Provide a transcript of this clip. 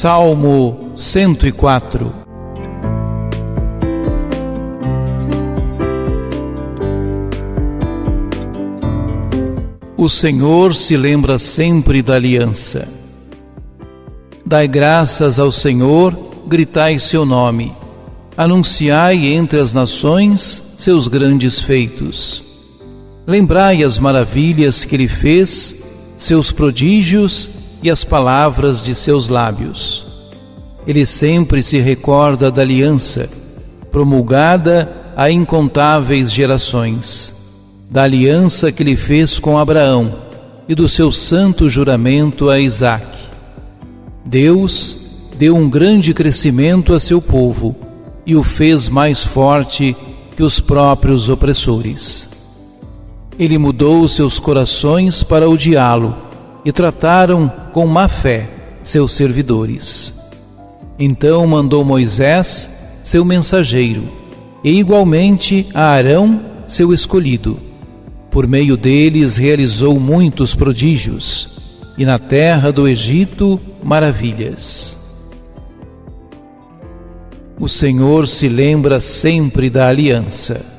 Salmo 104 O Senhor se lembra sempre da aliança. Dai graças ao Senhor, gritai seu nome. Anunciai entre as nações seus grandes feitos. Lembrai as maravilhas que ele fez, seus prodígios e as palavras de seus lábios. Ele sempre se recorda da aliança, promulgada a incontáveis gerações, da aliança que ele fez com Abraão e do seu santo juramento a Isaac. Deus deu um grande crescimento a seu povo e o fez mais forte que os próprios opressores. Ele mudou seus corações para odiá-lo e trataram com má fé seus servidores. Então mandou Moisés, seu mensageiro, e igualmente a Arão, seu escolhido. Por meio deles realizou muitos prodígios, e na terra do Egito maravilhas. O Senhor se lembra sempre da aliança